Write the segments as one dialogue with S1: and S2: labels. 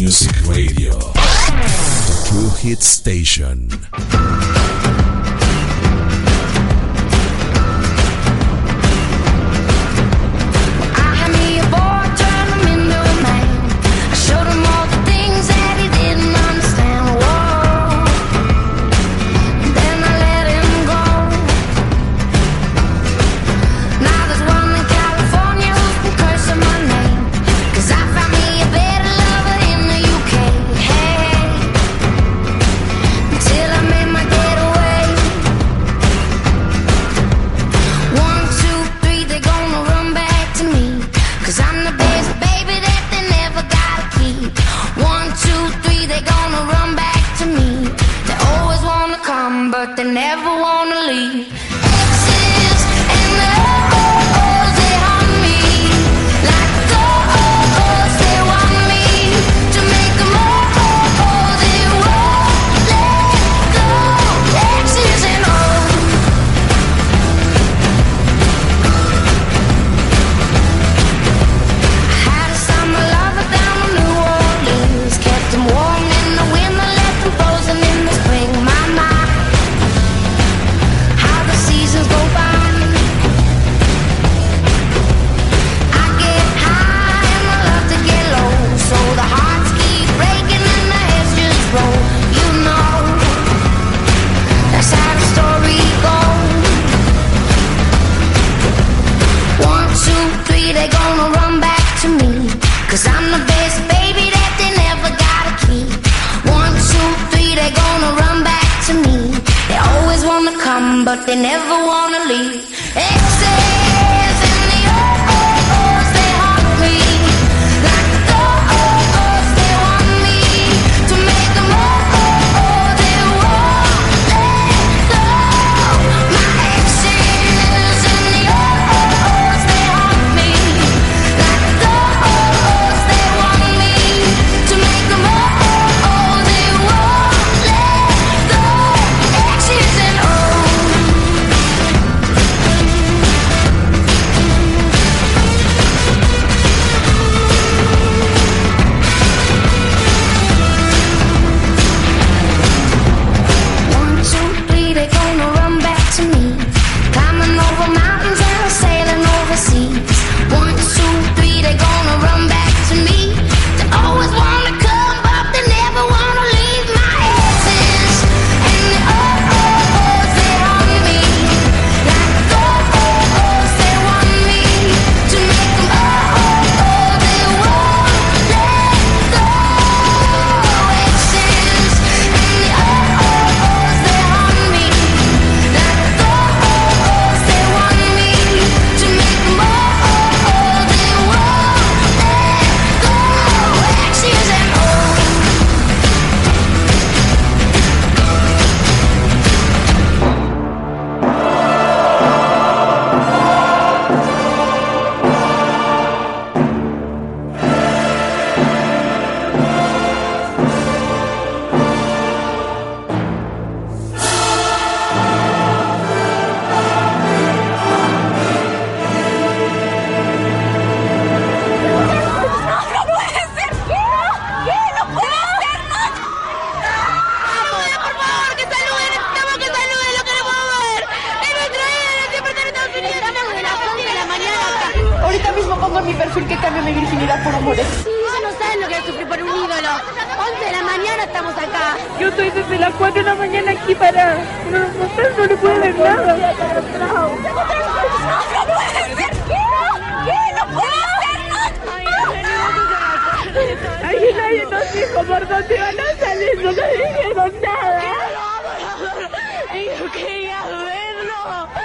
S1: Music Radio. The True Hit Station.
S2: One, two, three, they're gonna run back to me. They always wanna come, but they never wanna leave. Run back to me. They always wanna come, but they never wanna leave. Exes
S3: Ahorita mismo pongo en mi perfil que cambio mi virginidad por amores.
S4: Ellos no saben lo que es sufrir por un ídolo. 11 de la mañana estamos acá.
S3: Yo estoy desde las 4 de la mañana aquí para... No, no, no le puedo ver nada.
S4: No, puede ser. ¡No puede ser! ¡No!
S3: Aquí nadie nos dijo por dónde van a salir. No nos dijeron nada. Yo quería verlo.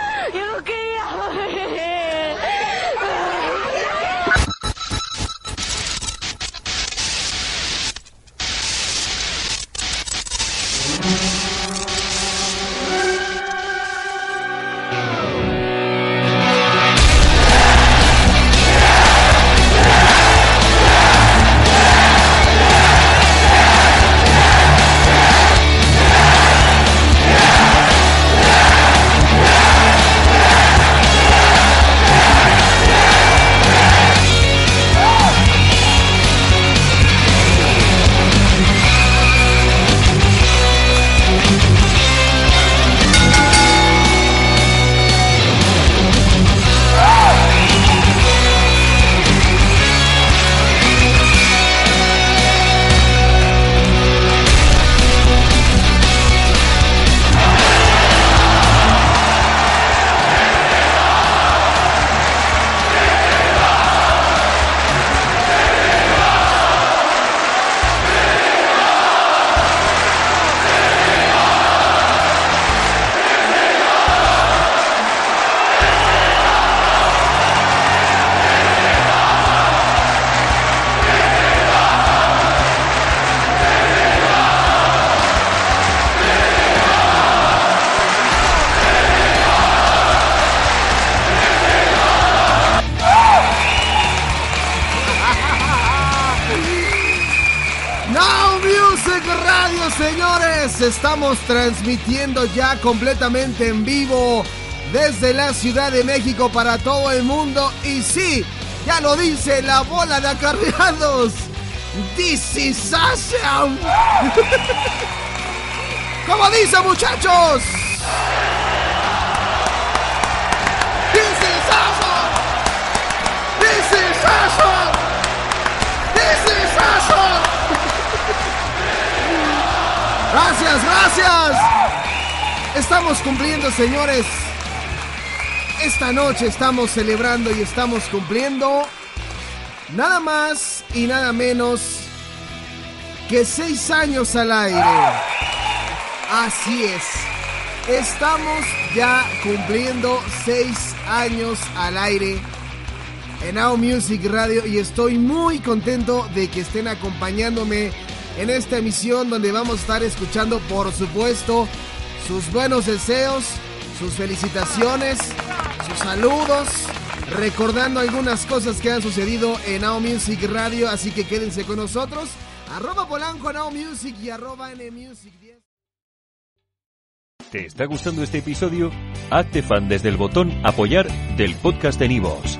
S5: Señores, estamos transmitiendo ya completamente en vivo desde la Ciudad de México para todo el mundo. Y sí, ya lo dice la bola de acarreados. This is awesome. ¿Cómo dice, muchachos? This is awesome. This is awesome. Gracias, gracias. Estamos cumpliendo, señores. Esta noche estamos celebrando y estamos cumpliendo nada más y nada menos que seis años al aire. Así es. Estamos ya cumpliendo seis años al aire en Now Music Radio y estoy muy contento de que estén acompañándome en esta emisión donde vamos a estar escuchando, por supuesto, sus buenos deseos, sus felicitaciones, sus saludos, recordando algunas cosas que han sucedido en Now Music Radio, así que quédense con nosotros. Arroba Polanco Now Music y arroba NMusic 10.
S6: ¿Te está gustando este episodio? Hazte fan desde el botón Apoyar del podcast de Nivos.